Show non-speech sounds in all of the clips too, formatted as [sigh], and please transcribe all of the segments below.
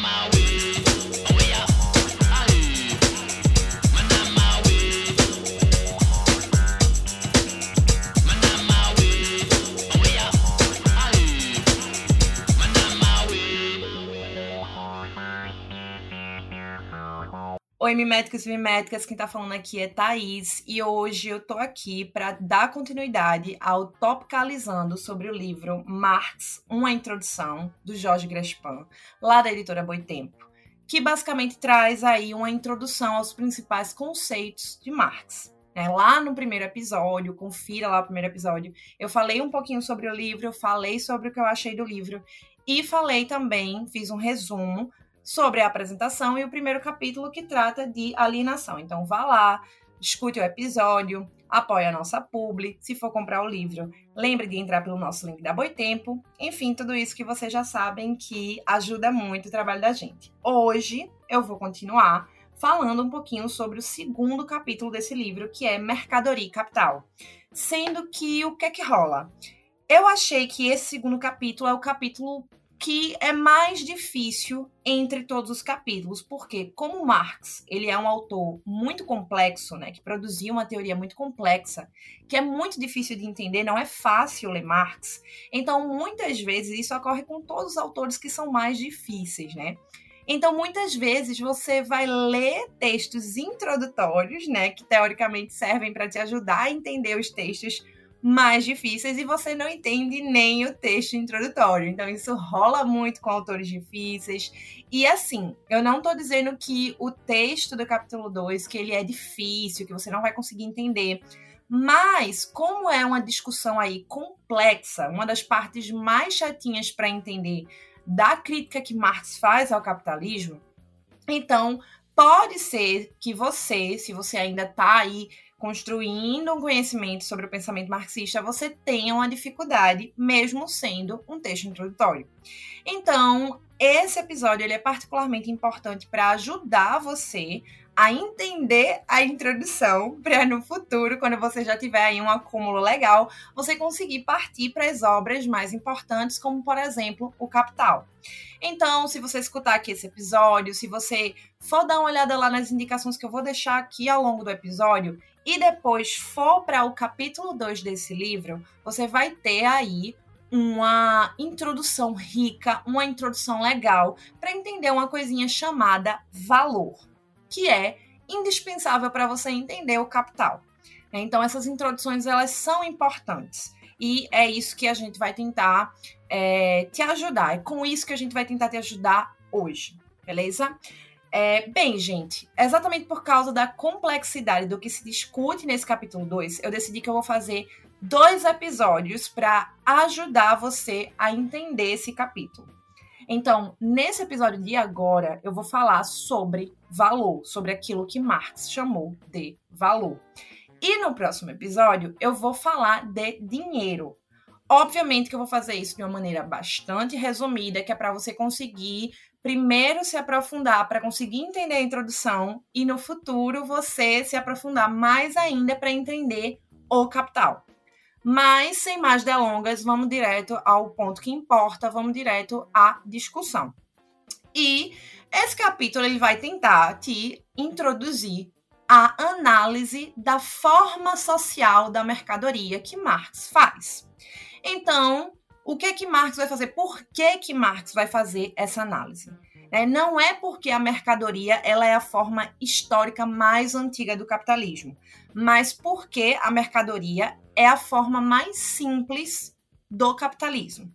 my way. Oi, miméticos e miméticas, quem tá falando aqui é Thaís e hoje eu tô aqui para dar continuidade ao Topicalizando sobre o livro Marx, Uma Introdução, do Jorge Grespin, lá da editora Boitempo, que basicamente traz aí uma introdução aos principais conceitos de Marx. É, lá no primeiro episódio, confira lá o primeiro episódio, eu falei um pouquinho sobre o livro, falei sobre o que eu achei do livro e falei também, fiz um resumo sobre a apresentação e o primeiro capítulo que trata de alienação. Então vá lá, escute o episódio, apoie a nossa publi, se for comprar o livro, lembre de entrar pelo nosso link da Boitempo. Enfim, tudo isso que vocês já sabem que ajuda muito o trabalho da gente. Hoje eu vou continuar falando um pouquinho sobre o segundo capítulo desse livro, que é Mercadoria e Capital. Sendo que o que é que rola? Eu achei que esse segundo capítulo é o capítulo que é mais difícil entre todos os capítulos, porque como Marx, ele é um autor muito complexo, né, que produziu uma teoria muito complexa, que é muito difícil de entender, não é fácil ler Marx. Então, muitas vezes isso ocorre com todos os autores que são mais difíceis, né? Então, muitas vezes você vai ler textos introdutórios, né, que teoricamente servem para te ajudar a entender os textos mais difíceis e você não entende nem o texto introdutório. Então, isso rola muito com autores difíceis. E assim, eu não estou dizendo que o texto do capítulo 2 que ele é difícil, que você não vai conseguir entender. Mas, como é uma discussão aí complexa, uma das partes mais chatinhas para entender da crítica que Marx faz ao capitalismo, então pode ser que você, se você ainda está aí construindo um conhecimento sobre o pensamento marxista, você tenha uma dificuldade, mesmo sendo um texto introdutório. Então, esse episódio ele é particularmente importante para ajudar você a entender a introdução [laughs] para no futuro, quando você já tiver aí um acúmulo legal, você conseguir partir para as obras mais importantes, como por exemplo, o Capital. Então, se você escutar aqui esse episódio, se você for dar uma olhada lá nas indicações que eu vou deixar aqui ao longo do episódio, e depois for para o capítulo 2 desse livro, você vai ter aí uma introdução rica, uma introdução legal para entender uma coisinha chamada valor, que é indispensável para você entender o capital. Então essas introduções elas são importantes e é isso que a gente vai tentar é, te ajudar. É com isso que a gente vai tentar te ajudar hoje, beleza? É, bem, gente, exatamente por causa da complexidade do que se discute nesse capítulo 2, eu decidi que eu vou fazer dois episódios para ajudar você a entender esse capítulo. Então, nesse episódio de agora, eu vou falar sobre valor, sobre aquilo que Marx chamou de valor. E no próximo episódio, eu vou falar de dinheiro. Obviamente que eu vou fazer isso de uma maneira bastante resumida, que é para você conseguir primeiro se aprofundar para conseguir entender a introdução e no futuro você se aprofundar mais ainda para entender o capital. Mas sem mais delongas, vamos direto ao ponto que importa, vamos direto à discussão. E esse capítulo ele vai tentar te introduzir a análise da forma social da mercadoria que Marx faz. Então, o que que Marx vai fazer? Por que que Marx vai fazer essa análise? É, não é porque a mercadoria ela é a forma histórica mais antiga do capitalismo, mas porque a mercadoria é a forma mais simples do capitalismo.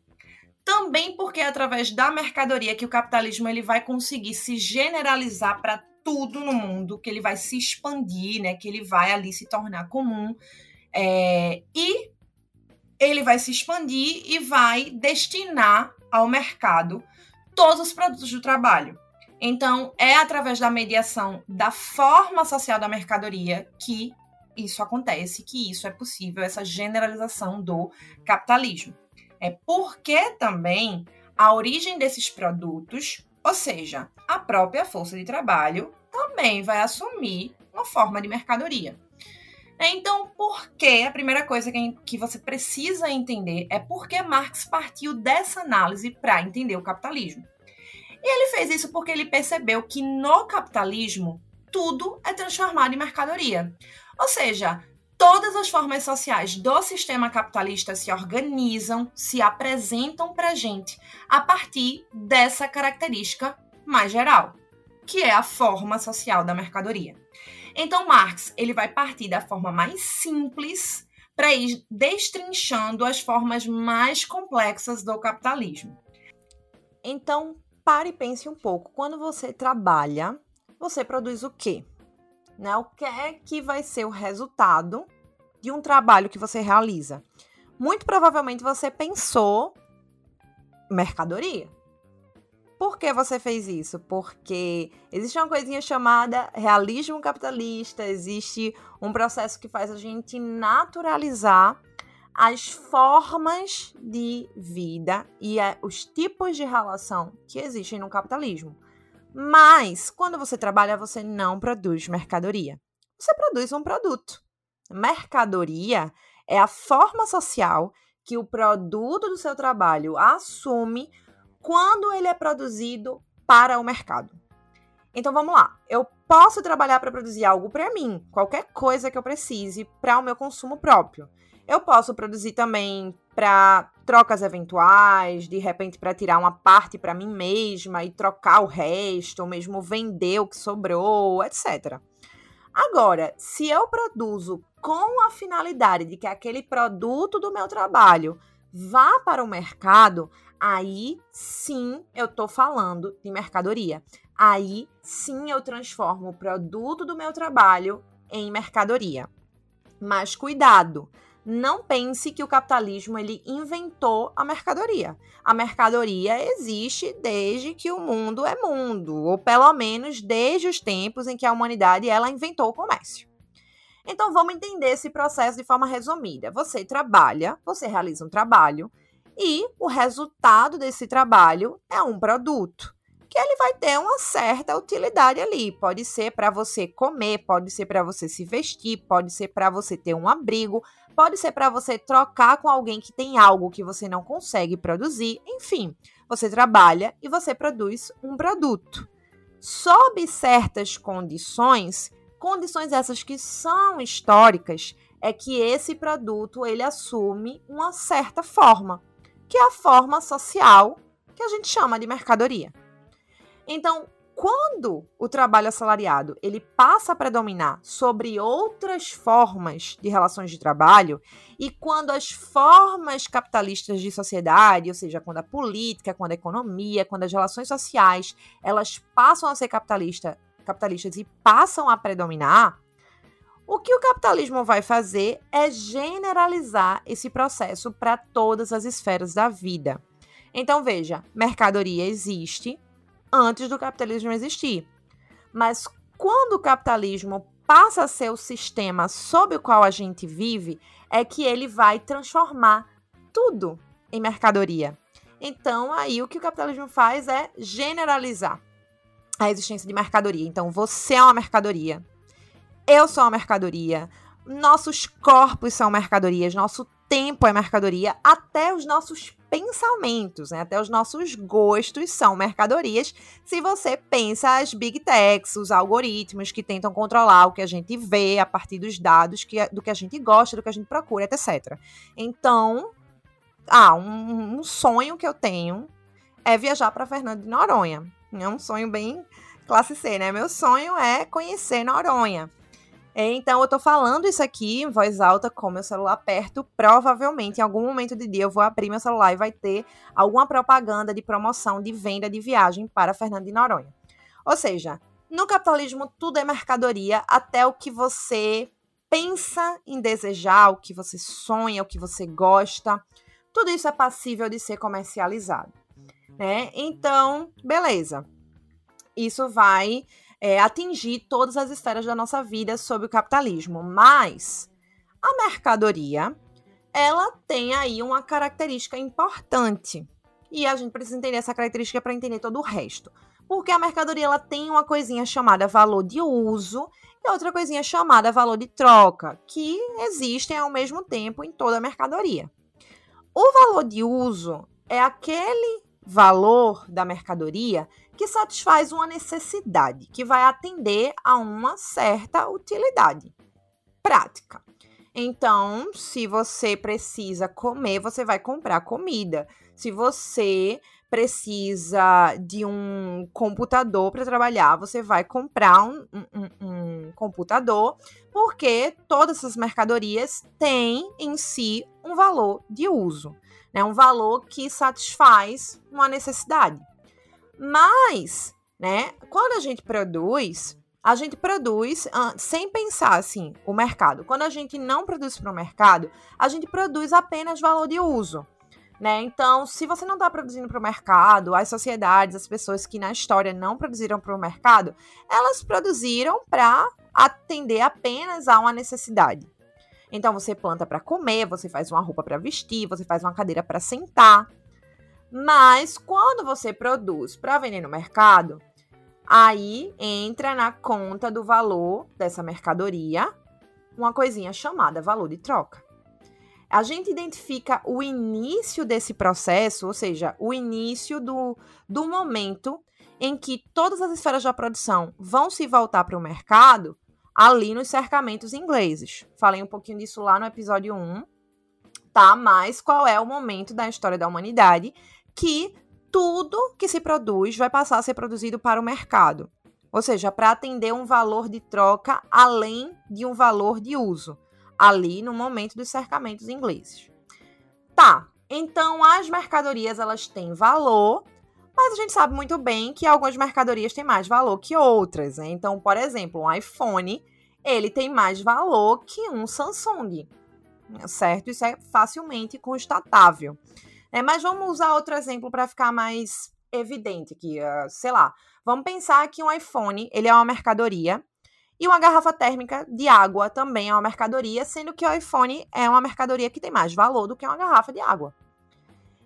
Também porque é através da mercadoria que o capitalismo ele vai conseguir se generalizar para tudo no mundo, que ele vai se expandir, né, que ele vai ali se tornar comum. É, e ele vai se expandir e vai destinar ao mercado todos os produtos do trabalho. Então, é através da mediação da forma social da mercadoria que isso acontece, que isso é possível, essa generalização do capitalismo. É porque também a origem desses produtos, ou seja, a própria força de trabalho, também vai assumir uma forma de mercadoria. É, então, por que a primeira coisa que você precisa entender é por que Marx partiu dessa análise para entender o capitalismo. E ele fez isso porque ele percebeu que no capitalismo tudo é transformado em mercadoria. Ou seja, todas as formas sociais do sistema capitalista se organizam, se apresentam para a gente a partir dessa característica mais geral, que é a forma social da mercadoria. Então, Marx ele vai partir da forma mais simples para ir destrinchando as formas mais complexas do capitalismo. Então, pare e pense um pouco. Quando você trabalha, você produz o quê? Né? O que é que vai ser o resultado de um trabalho que você realiza? Muito provavelmente você pensou mercadoria. Por que você fez isso? Porque existe uma coisinha chamada realismo capitalista, existe um processo que faz a gente naturalizar as formas de vida e os tipos de relação que existem no capitalismo. Mas, quando você trabalha, você não produz mercadoria. Você produz um produto. Mercadoria é a forma social que o produto do seu trabalho assume quando ele é produzido para o mercado. Então vamos lá. Eu posso trabalhar para produzir algo para mim, qualquer coisa que eu precise para o meu consumo próprio. Eu posso produzir também para trocas eventuais, de repente para tirar uma parte para mim mesma e trocar o resto, ou mesmo vender o que sobrou, etc. Agora, se eu produzo com a finalidade de que aquele produto do meu trabalho vá para o mercado, aí sim eu estou falando de mercadoria. Aí sim eu transformo o produto do meu trabalho em mercadoria. Mas cuidado, não pense que o capitalismo ele inventou a mercadoria. A mercadoria existe desde que o mundo é mundo, ou pelo menos desde os tempos em que a humanidade ela inventou o comércio. Então vamos entender esse processo de forma resumida. Você trabalha, você realiza um trabalho e o resultado desse trabalho é um produto que ele vai ter uma certa utilidade ali. Pode ser para você comer, pode ser para você se vestir, pode ser para você ter um abrigo, pode ser para você trocar com alguém que tem algo que você não consegue produzir. Enfim, você trabalha e você produz um produto. Sob certas condições, Condições essas que são históricas é que esse produto ele assume uma certa forma, que é a forma social que a gente chama de mercadoria. Então, quando o trabalho assalariado ele passa a predominar sobre outras formas de relações de trabalho e quando as formas capitalistas de sociedade, ou seja, quando a política, quando a economia, quando as relações sociais, elas passam a ser capitalista, capitalistas e passam a predominar, o que o capitalismo vai fazer é generalizar esse processo para todas as esferas da vida. Então, veja, mercadoria existe antes do capitalismo existir. Mas quando o capitalismo passa a ser o sistema sob o qual a gente vive, é que ele vai transformar tudo em mercadoria. Então, aí o que o capitalismo faz é generalizar a existência de mercadoria. Então, você é uma mercadoria. Eu sou uma mercadoria. Nossos corpos são mercadorias. Nosso tempo é mercadoria. Até os nossos pensamentos, né? até os nossos gostos são mercadorias. Se você pensa as big techs, os algoritmos que tentam controlar o que a gente vê a partir dos dados que, do que a gente gosta, do que a gente procura, etc. Então, ah, um, um sonho que eu tenho é viajar para Fernando de Noronha. É um sonho bem classe C, né? Meu sonho é conhecer Noronha. Então, eu tô falando isso aqui em voz alta com meu celular perto. Provavelmente, em algum momento do dia, eu vou abrir meu celular e vai ter alguma propaganda de promoção de venda de viagem para Fernando de Noronha. Ou seja, no capitalismo, tudo é mercadoria, até o que você pensa em desejar, o que você sonha, o que você gosta. Tudo isso é passível de ser comercializado né? Então, beleza. Isso vai é, atingir todas as esferas da nossa vida sob o capitalismo. Mas a mercadoria, ela tem aí uma característica importante. E a gente precisa entender essa característica para entender todo o resto. Porque a mercadoria ela tem uma coisinha chamada valor de uso e outra coisinha chamada valor de troca, que existem ao mesmo tempo em toda a mercadoria. O valor de uso é aquele valor da mercadoria que satisfaz uma necessidade, que vai atender a uma certa utilidade prática. Então, se você precisa comer, você vai comprar comida. Se você precisa de um computador para trabalhar, você vai comprar um, um, um, computador, porque todas essas mercadorias têm em si um valor de uso, né? um valor que satisfaz uma necessidade. Mas, né, quando a gente produz, a gente produz sem pensar assim o mercado. Quando a gente não produz para o mercado, a gente produz apenas valor de uso. Né? Então, se você não está produzindo para o mercado, as sociedades, as pessoas que na história não produziram para o mercado, elas produziram para atender apenas a uma necessidade. Então, você planta para comer, você faz uma roupa para vestir, você faz uma cadeira para sentar. Mas quando você produz para vender no mercado, Aí entra na conta do valor dessa mercadoria uma coisinha chamada valor de troca. A gente identifica o início desse processo, ou seja, o início do, do momento em que todas as esferas da produção vão se voltar para o mercado ali nos cercamentos ingleses. Falei um pouquinho disso lá no episódio 1, tá? Mas qual é o momento da história da humanidade que tudo que se produz vai passar a ser produzido para o mercado. Ou seja, para atender um valor de troca além de um valor de uso, ali no momento dos cercamentos ingleses. Tá, então as mercadorias elas têm valor, mas a gente sabe muito bem que algumas mercadorias têm mais valor que outras. Né? Então, por exemplo, um iPhone ele tem mais valor que um Samsung, certo? Isso é facilmente constatável. É, mas vamos usar outro exemplo para ficar mais evidente aqui. Uh, sei lá, vamos pensar que um iPhone ele é uma mercadoria e uma garrafa térmica de água também é uma mercadoria, sendo que o iPhone é uma mercadoria que tem mais valor do que uma garrafa de água.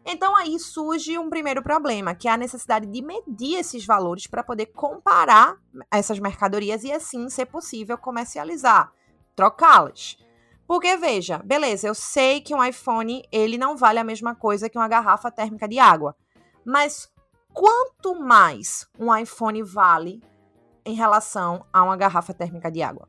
Então aí surge um primeiro problema, que é a necessidade de medir esses valores para poder comparar essas mercadorias e assim ser possível comercializar, trocá-las. Porque veja, beleza, eu sei que um iPhone ele não vale a mesma coisa que uma garrafa térmica de água, mas quanto mais um iPhone vale em relação a uma garrafa térmica de água?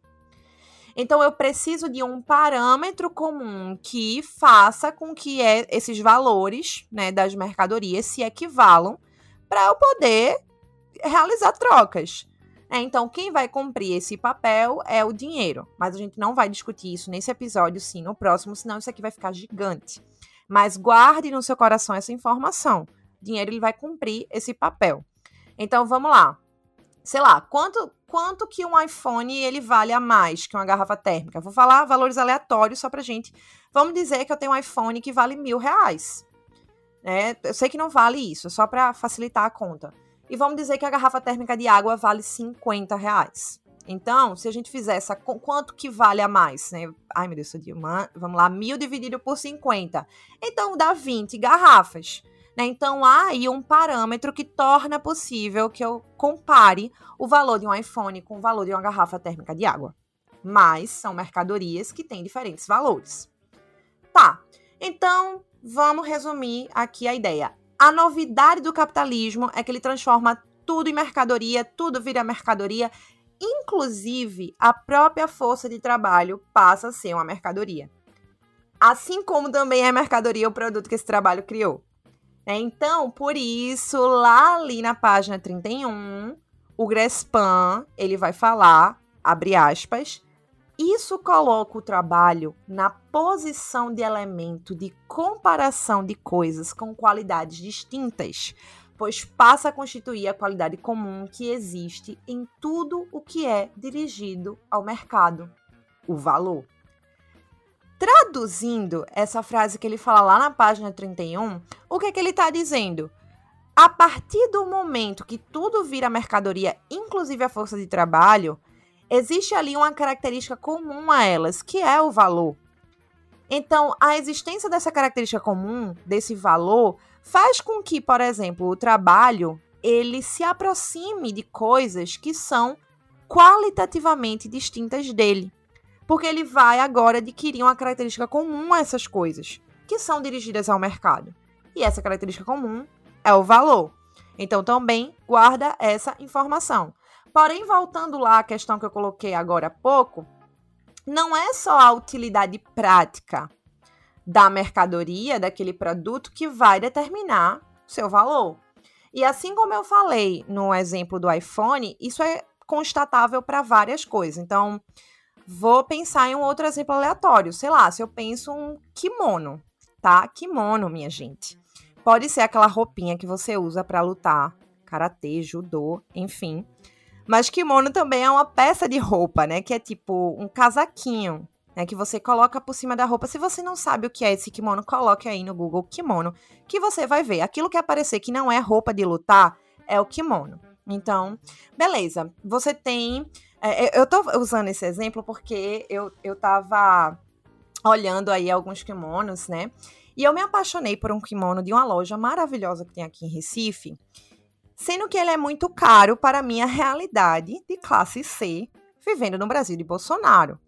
Então eu preciso de um parâmetro comum que faça com que é, esses valores né, das mercadorias se equivalam para eu poder realizar trocas. É, então, quem vai cumprir esse papel é o dinheiro. Mas a gente não vai discutir isso nesse episódio, sim, no próximo, senão isso aqui vai ficar gigante. Mas guarde no seu coração essa informação. O dinheiro ele vai cumprir esse papel. Então, vamos lá. Sei lá, quanto, quanto que um iPhone ele vale a mais que uma garrafa térmica? Vou falar valores aleatórios só pra gente. Vamos dizer que eu tenho um iPhone que vale mil reais. É, eu sei que não vale isso, só para facilitar a conta. E vamos dizer que a garrafa térmica de água vale 50 reais. Então, se a gente fizer essa, quanto que vale a mais, né? Ai, meu Deus, sou de uma, vamos lá, mil dividido por 50. Então, dá 20 garrafas. Né? Então, há aí um parâmetro que torna possível que eu compare o valor de um iPhone com o valor de uma garrafa térmica de água. Mas são mercadorias que têm diferentes valores. Tá, então vamos resumir aqui a ideia. A novidade do capitalismo é que ele transforma tudo em mercadoria, tudo vira mercadoria, inclusive a própria força de trabalho passa a ser uma mercadoria. Assim como também é mercadoria o produto que esse trabalho criou. É, então, por isso, lá ali na página 31, o Grespan, ele vai falar, abre aspas, isso coloca o trabalho na posição de elemento de comparação de coisas com qualidades distintas, pois passa a constituir a qualidade comum que existe em tudo o que é dirigido ao mercado, o valor. Traduzindo essa frase que ele fala lá na página 31, o que, é que ele está dizendo? A partir do momento que tudo vira mercadoria, inclusive a força de trabalho, existe ali uma característica comum a elas, que é o valor. Então, a existência dessa característica comum, desse valor, faz com que, por exemplo, o trabalho ele se aproxime de coisas que são qualitativamente distintas dele. Porque ele vai agora adquirir uma característica comum a essas coisas, que são dirigidas ao mercado. E essa característica comum é o valor. Então também guarda essa informação. Porém, voltando lá à questão que eu coloquei agora há pouco, não é só a utilidade prática da mercadoria, daquele produto, que vai determinar seu valor. E assim como eu falei no exemplo do iPhone, isso é constatável para várias coisas. Então, vou pensar em um outro exemplo aleatório. Sei lá, se eu penso um kimono, tá? Kimono, minha gente. Pode ser aquela roupinha que você usa para lutar, karatê, judô, enfim. Mas kimono também é uma peça de roupa, né? Que é tipo um casaquinho, né? Que você coloca por cima da roupa. Se você não sabe o que é esse kimono, coloque aí no Google kimono, que você vai ver. Aquilo que aparecer que não é roupa de lutar é o kimono. Então, beleza. Você tem. É, eu tô usando esse exemplo porque eu, eu tava olhando aí alguns kimonos, né? E eu me apaixonei por um kimono de uma loja maravilhosa que tem aqui em Recife, sendo que ele é muito caro para a minha realidade de classe C, vivendo no Brasil de Bolsonaro.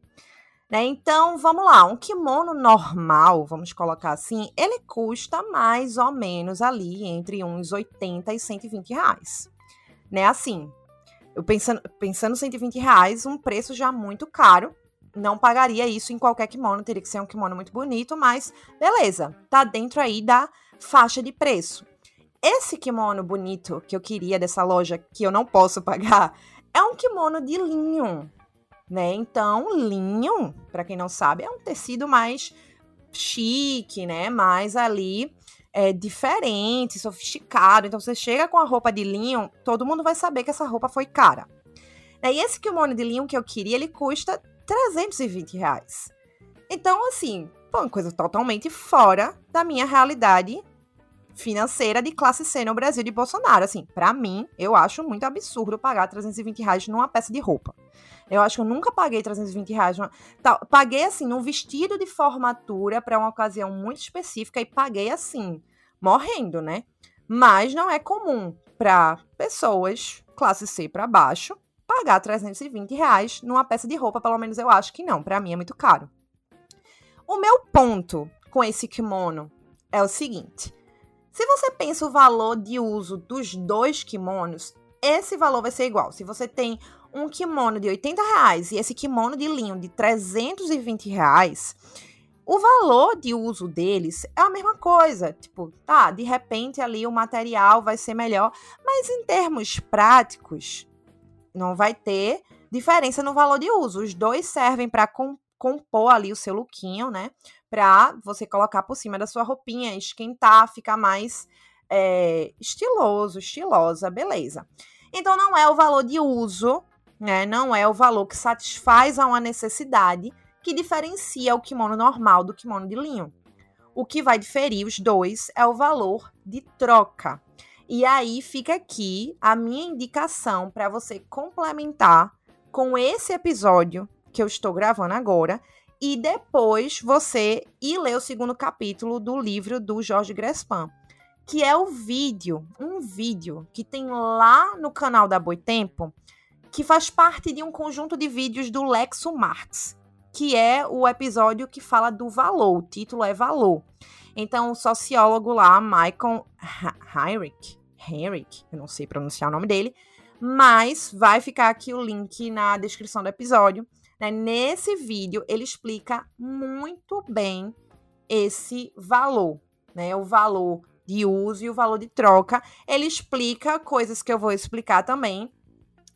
Né? Então, vamos lá, um kimono normal, vamos colocar assim, ele custa mais ou menos ali entre uns 80 e 120 reais. Né? Assim, eu pensando, pensando 120 reais, um preço já muito caro, não pagaria isso em qualquer kimono, teria que ser um kimono muito bonito, mas beleza, tá dentro aí da faixa de preço. Esse kimono bonito que eu queria dessa loja, que eu não posso [laughs] pagar, é um kimono de linho, né? Então, linho, para quem não sabe, é um tecido mais chique, né? Mais ali é diferente, sofisticado. Então, você chega com a roupa de linho, todo mundo vai saber que essa roupa foi cara. E esse kimono de linho que eu queria, ele custa 320 reais. Então, assim, pô, uma coisa totalmente fora da minha realidade financeira de classe C no Brasil de Bolsonaro. Assim, para mim, eu acho muito absurdo pagar 320 reais numa peça de roupa. Eu acho que eu nunca paguei 320 reais. Numa... Tá, paguei, assim, num vestido de formatura para uma ocasião muito específica e paguei, assim, morrendo, né? Mas não é comum para pessoas classe C para baixo pagar 320 reais numa peça de roupa, pelo menos eu acho que não. Para mim é muito caro. O meu ponto com esse kimono é o seguinte: se você pensa o valor de uso dos dois kimonos, esse valor vai ser igual. Se você tem um kimono de 80 reais e esse kimono de linho de 320 reais, o valor de uso deles é a mesma coisa. Tipo, tá, de repente ali o material vai ser melhor, mas em termos práticos, não vai ter diferença no valor de uso. Os dois servem para compor ali o seu lookinho, né? Para você colocar por cima da sua roupinha, esquentar, ficar mais é, estiloso, estilosa, beleza. Então não é o valor de uso, né? Não é o valor que satisfaz a uma necessidade que diferencia o kimono normal do kimono de linho. O que vai diferir os dois é o valor de troca. E aí fica aqui a minha indicação para você complementar com esse episódio que eu estou gravando agora e depois você ir ler o segundo capítulo do livro do Jorge Grespan, que é o vídeo, um vídeo que tem lá no canal da Boitempo, que faz parte de um conjunto de vídeos do Lexo Marx, que é o episódio que fala do valor, o título é Valor. Então, o sociólogo lá, Michael Heinrich, Henrik, eu não sei pronunciar o nome dele, mas vai ficar aqui o link na descrição do episódio. Né? Nesse vídeo, ele explica muito bem esse valor, né? O valor de uso e o valor de troca. Ele explica coisas que eu vou explicar também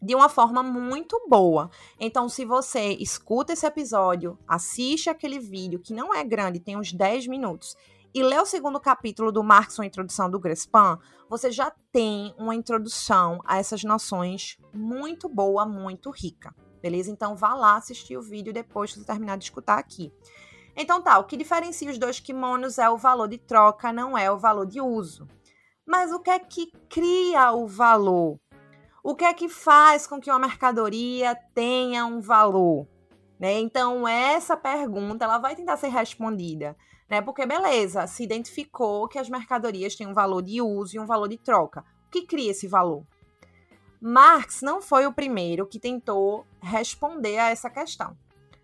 de uma forma muito boa. Então, se você escuta esse episódio, assiste aquele vídeo que não é grande, tem uns 10 minutos, e lê o segundo capítulo do Marx, uma introdução do Grespan, você já tem uma introdução a essas noções muito boa, muito rica. Beleza? Então vá lá assistir o vídeo depois que você terminar de escutar aqui. Então tá, o que diferencia os dois kimonos é o valor de troca, não é o valor de uso. Mas o que é que cria o valor? O que é que faz com que uma mercadoria tenha um valor? Né? Então, essa pergunta ela vai tentar ser respondida né? Porque, beleza, se identificou que as mercadorias têm um valor de uso e um valor de troca. O que cria esse valor? Marx não foi o primeiro que tentou responder a essa questão.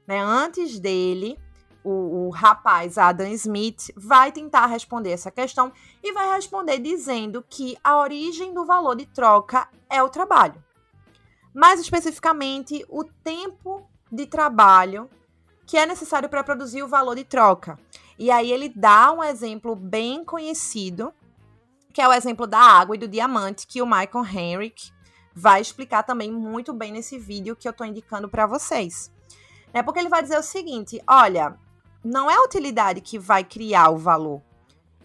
Né? Antes dele, o, o, rapaz Adam Smith vai tentar responder essa questão e vai responder dizendo que a origem do valor de troca é o trabalho. Mais especificamente, o tempo de trabalho que é necessário para produzir o valor de troca. E aí ele dá um exemplo bem conhecido, que é o exemplo da água e do diamante, que o Michael Henrique vai explicar também muito bem nesse vídeo que eu estou indicando para vocês. É porque ele vai dizer o seguinte: olha, não é a utilidade que vai criar o valor,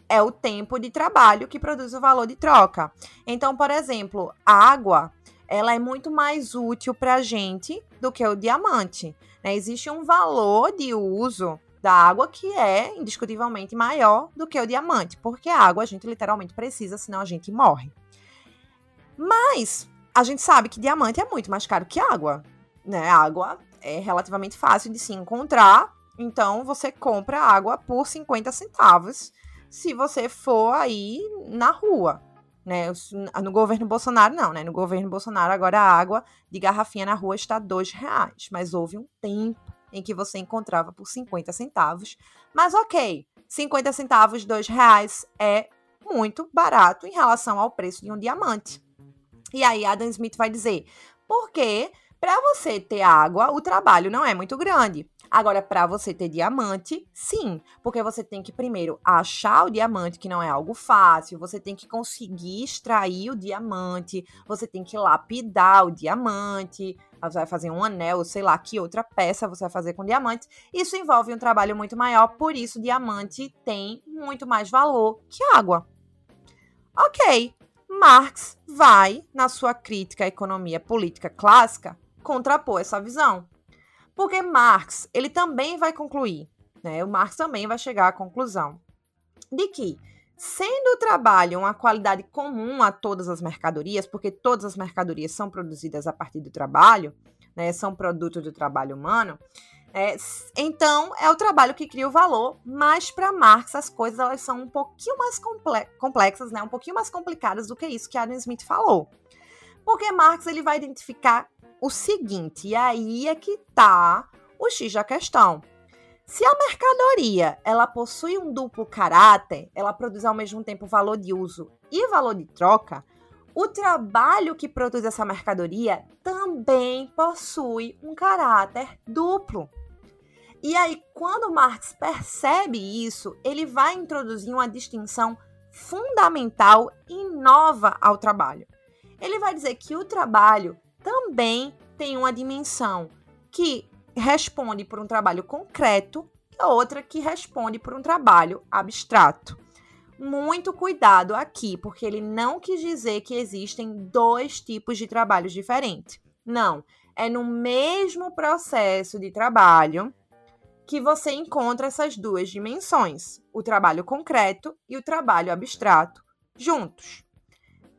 é o tempo de trabalho que produz o valor de troca. Então, por exemplo, a água, ela é muito mais útil para a gente do que o diamante. Né? Existe um valor de uso da água que é indiscutivelmente maior do que o diamante, porque a água a gente literalmente precisa, senão a gente morre. Mas a gente sabe que diamante é muito mais caro que água, né? A água é relativamente fácil de se encontrar então você compra água por 50 centavos se você for aí na rua. Né? No governo Bolsonaro, não, né? No governo Bolsonaro, agora a água de garrafinha na rua está dois reais. Mas houve um tempo em que você encontrava por 50 centavos. Mas ok, 50 centavos, dois reais é muito barato em relação ao preço de um diamante. E aí Adam Smith vai dizer, porque para você ter água, o trabalho não é muito grande. Agora, para você ter diamante, sim, porque você tem que primeiro achar o diamante, que não é algo fácil, você tem que conseguir extrair o diamante, você tem que lapidar o diamante, você vai fazer um anel, sei lá, que outra peça você vai fazer com diamante. Isso envolve um trabalho muito maior, por isso diamante tem muito mais valor que água. Ok, Marx vai, na sua crítica à economia política clássica, contrapor essa visão. Porque Marx, ele também vai concluir, né? O Marx também vai chegar à conclusão de que, sendo o trabalho uma qualidade comum a todas as mercadorias, porque todas as mercadorias são produzidas a partir do trabalho, né? São produto do trabalho humano. É, então, é o trabalho que cria o valor, mas para Marx as coisas elas são um pouquinho mais complexas, né? um pouquinho mais complicadas do que isso que Adam Smith falou. Porque Marx ele vai identificar o seguinte, e aí é que tá o X da questão. Se a mercadoria ela possui um duplo caráter, ela produz ao mesmo tempo valor de uso e valor de troca, o trabalho que produz essa mercadoria também possui um caráter duplo. E aí, quando Marx percebe isso, ele vai introduzir uma distinção fundamental e nova ao trabalho. Ele vai dizer que o trabalho também tem uma dimensão que responde por um trabalho concreto e outra que responde por um trabalho abstrato. Muito cuidado aqui, porque ele não quis dizer que existem dois tipos de trabalhos diferentes. Não, é no mesmo processo de trabalho que você encontra essas duas dimensões, o trabalho concreto e o trabalho abstrato, juntos.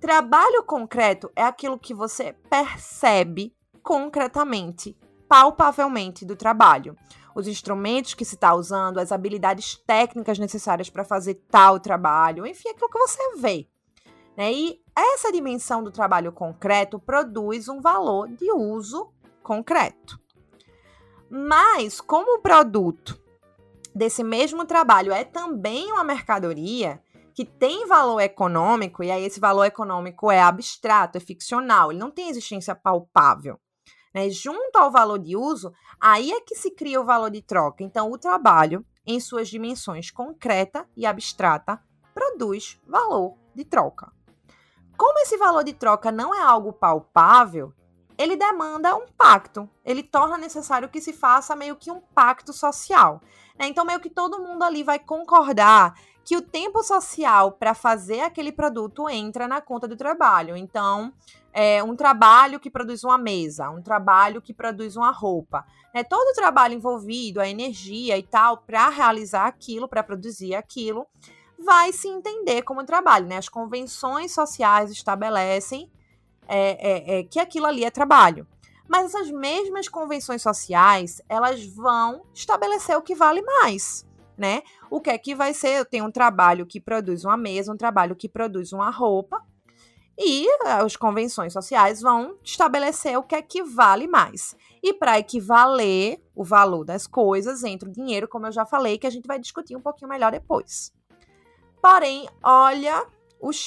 Trabalho concreto é aquilo que você percebe concretamente, palpavelmente do trabalho. Os instrumentos que se está usando, as habilidades técnicas necessárias para fazer tal trabalho, enfim, aquilo que você vê. Né? E essa dimensão do trabalho concreto produz um valor de uso concreto. Mas, como o produto desse mesmo trabalho é também uma mercadoria, que tem valor econômico, e aí esse valor econômico é abstrato, é ficcional, ele não tem existência palpável. Né? Junto ao valor de uso, aí é que se cria o valor de troca. Então, o trabalho, em suas dimensões concreta e abstrata, produz valor de troca. Como esse valor de troca não é algo palpável, ele demanda um pacto. Ele torna necessário que se faça meio que um pacto social. Né? Então, meio que todo mundo ali vai concordar que o tempo social para fazer aquele produto entra na conta do trabalho. Então, é um trabalho que produz uma mesa, um trabalho que produz uma roupa. Né? Todo o trabalho envolvido, a energia e tal, para realizar aquilo, para produzir aquilo, vai se entender como trabalho. Né? As convenções sociais estabelecem é, é, é, que aquilo ali é trabalho. Mas essas mesmas convenções sociais, elas vão estabelecer o que vale mais né? O que é que vai ser? Eu tenho um trabalho que produz uma mesa, um trabalho que produz uma roupa, E as convenções sociais vão estabelecer o que equivale mais. E para equivaler o valor das coisas, entra o dinheiro, como eu já falei, que a gente vai discutir um pouquinho melhor depois. Porém, olha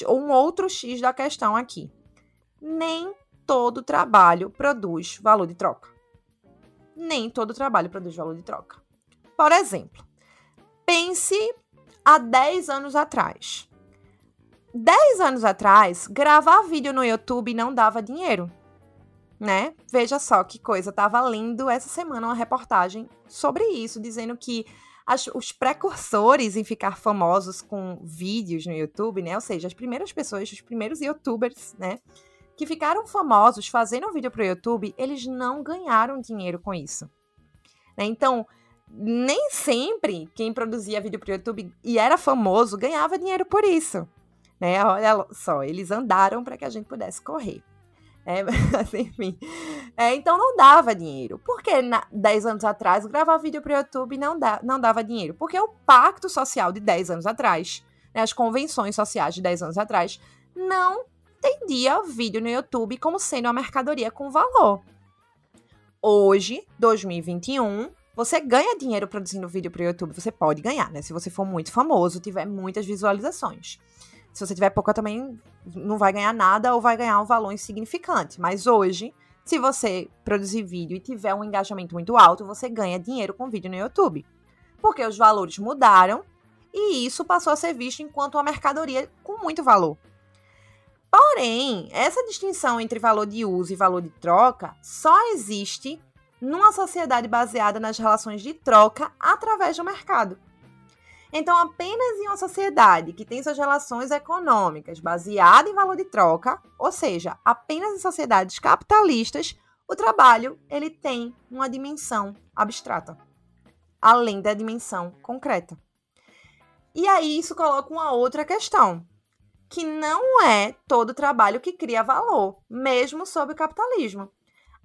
um outro X da questão aqui. Nem todo trabalho produz valor de troca. Nem todo trabalho produz valor de troca. Por exemplo, pense há 10 anos atrás. 10 anos atrás, gravar vídeo no YouTube não dava dinheiro, né? Veja só que coisa, tava lendo essa semana uma reportagem sobre isso, dizendo que as, os precursores em ficar famosos com vídeos no YouTube, né? Ou seja, as primeiras pessoas, os primeiros youtubers, né? Que ficaram famosos fazendo vídeo pro YouTube, eles não ganharam dinheiro com isso. Né? Então, nem sempre quem produzia vídeo pro YouTube e era famoso ganhava dinheiro por isso né? Olha só, eles andaram para que a gente pudesse correr. É, [laughs] mas, enfim. É, então não dava dinheiro. Porque na, 10 anos atrás gravar vídeo para o YouTube não, dá, não dava dinheiro? Porque o pacto social de 10 anos atrás, né, as convenções sociais de 10 anos atrás, não entendia vídeo no YouTube como sendo uma mercadoria com valor. Hoje, 2021, você ganha dinheiro produzindo vídeo para o YouTube. Você pode ganhar, né? Se você for muito famoso, tiver muitas visualizações. Se você tiver pouca, também não vai ganhar nada ou vai ganhar um valor insignificante. Mas hoje, se você produzir vídeo e tiver um engajamento muito alto, você ganha dinheiro com vídeo no YouTube. Porque os valores mudaram e isso passou a ser visto enquanto uma mercadoria com muito valor. Porém, essa distinção entre valor de uso e valor de troca só existe numa sociedade baseada nas relações de troca através do mercado. Então, apenas em uma sociedade que tem suas relações econômicas baseadas em valor de troca, ou seja, apenas em sociedades capitalistas, o trabalho ele tem uma dimensão abstrata, além da dimensão concreta. E aí isso coloca uma outra questão, que não é todo trabalho que cria valor, mesmo sob o capitalismo.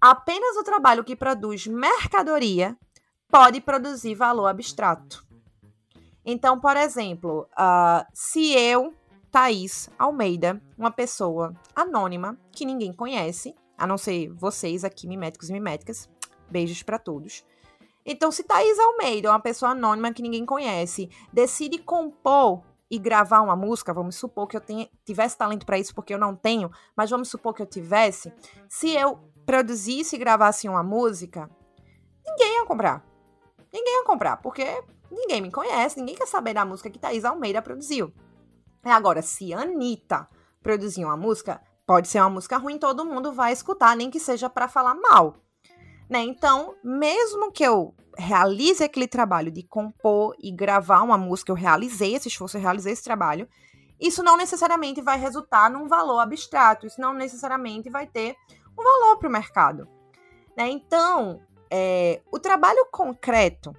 Apenas o trabalho que produz mercadoria pode produzir valor abstrato. Então, por exemplo, uh, se eu, Thaís Almeida, uma pessoa anônima que ninguém conhece, a não ser vocês aqui, miméticos e miméticas, beijos para todos. Então, se Thaís Almeida, uma pessoa anônima que ninguém conhece, decide compor e gravar uma música, vamos supor que eu tenha, tivesse talento para isso, porque eu não tenho, mas vamos supor que eu tivesse, se eu produzisse e gravasse uma música, ninguém ia comprar. Ninguém ia comprar, porque Ninguém me conhece, ninguém quer saber da música que Thaís Almeida produziu. Agora, se Anitta produzir uma música, pode ser uma música ruim, todo mundo vai escutar, nem que seja para falar mal. Né? Então, mesmo que eu realize aquele trabalho de compor e gravar uma música, eu realizei esse esforço, eu realizei esse trabalho, isso não necessariamente vai resultar num valor abstrato, isso não necessariamente vai ter um valor para o mercado. Né? Então, é, o trabalho concreto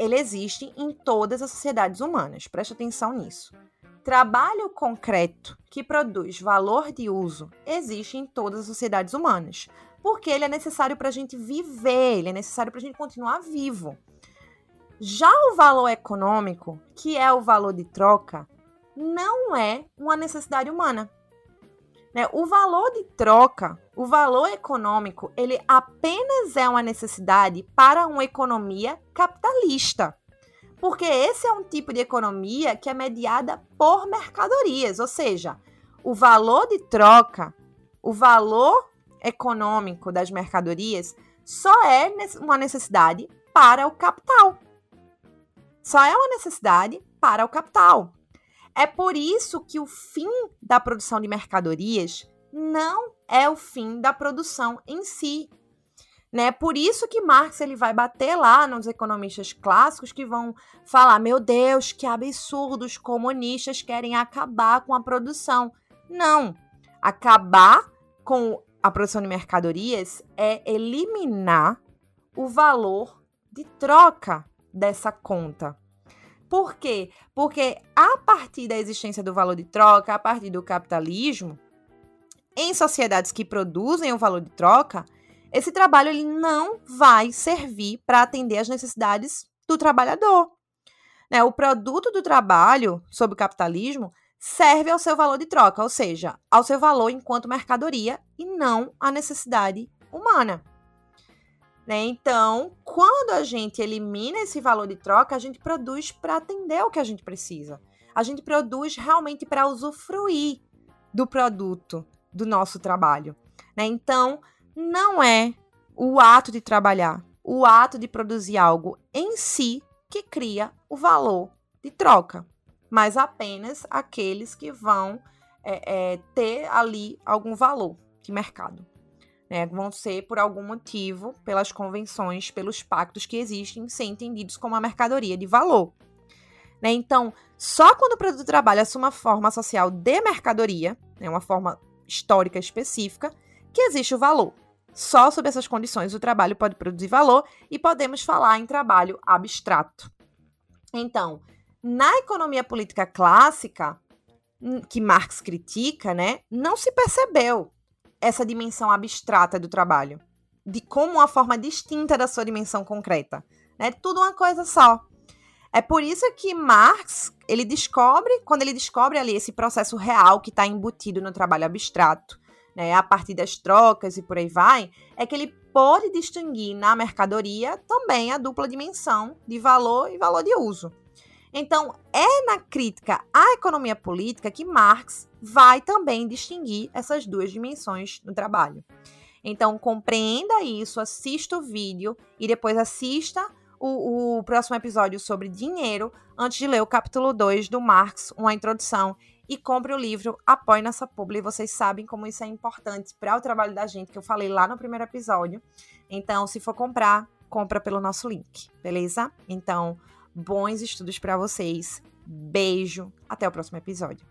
ele existe em todas as sociedades humanas. Preste atenção nisso. Trabalho concreto que produz valor de uso existe em todas as sociedades humanas, porque ele é necessário para a gente viver, ele é necessário para a gente continuar vivo. Já o valor econômico, que é o valor de troca, não é uma necessidade humana. Né? O valor de troca, o valor econômico, ele apenas é uma necessidade para uma economia capitalista. Porque esse é um tipo de economia que é mediada por mercadorias, ou seja, o valor de troca, o valor econômico das mercadorias só é uma necessidade para o capital. Só é uma necessidade para o capital. É por isso que o fim da produção de mercadorias não é o fim da produção em si. Né? Por isso que Marx ele vai bater lá nos economistas clássicos que vão falar: meu Deus, que absurdo, os comunistas querem acabar com a produção. Não. Acabar com a produção de mercadorias é eliminar o valor de troca dessa conta. Por quê? Porque a partir da existência do valor de troca, a partir do capitalismo, em sociedades que produzem o valor de troca, esse trabalho ele não vai servir para atender às necessidades do trabalhador. Né? O produto do trabalho sob o capitalismo serve ao seu valor de troca, ou seja, ao seu valor enquanto mercadoria e não à necessidade humana. Né? Então, quando a gente elimina esse valor de troca, a gente produz para atender o que a gente precisa. A gente produz realmente para usufruir do produto do nosso trabalho. Né? Então, não é o ato de trabalhar, o ato de produzir algo em si que cria o valor de troca, mas apenas aqueles que vão é, é, ter ali algum valor de mercado. Né? Vão ser por algum motivo, pelas convenções, pelos pactos que existem, ser entendidos como uma mercadoria de valor. Né? Então, só quando o produto de trabalho assume uma forma social de mercadoria, né, uma forma histórica específica, que existe o valor. Só sob essas condições o trabalho pode produzir valor e podemos falar em trabalho abstrato. Então, na economia política clássica, hum, que Marx critica, né, não se percebeu essa dimensão abstrata do trabalho, de como uma forma distinta da sua dimensão concreta. É tudo uma coisa só. É por isso que Marx, ele descobre, quando ele descobre ali esse processo real que está embutido no trabalho abstrato, né, a partir das trocas e por aí vai, é que ele pode distinguir na mercadoria também a dupla dimensão de valor e valor de uso. Então, é na crítica à economia política que Marx vai também distinguir essas duas dimensões no trabalho. Então, compreenda isso, assista o vídeo e depois assista o, o próximo episódio sobre dinheiro antes de ler o capítulo 2 do Marx, uma introdução e compre o livro Apoie Nossa Publi. Vocês sabem como isso é importante para o trabalho da gente, que eu falei lá no primeiro episódio. Então, se for comprar, compra pelo nosso link, beleza? Então, bons estudos para vocês. Beijo, até o próximo episódio.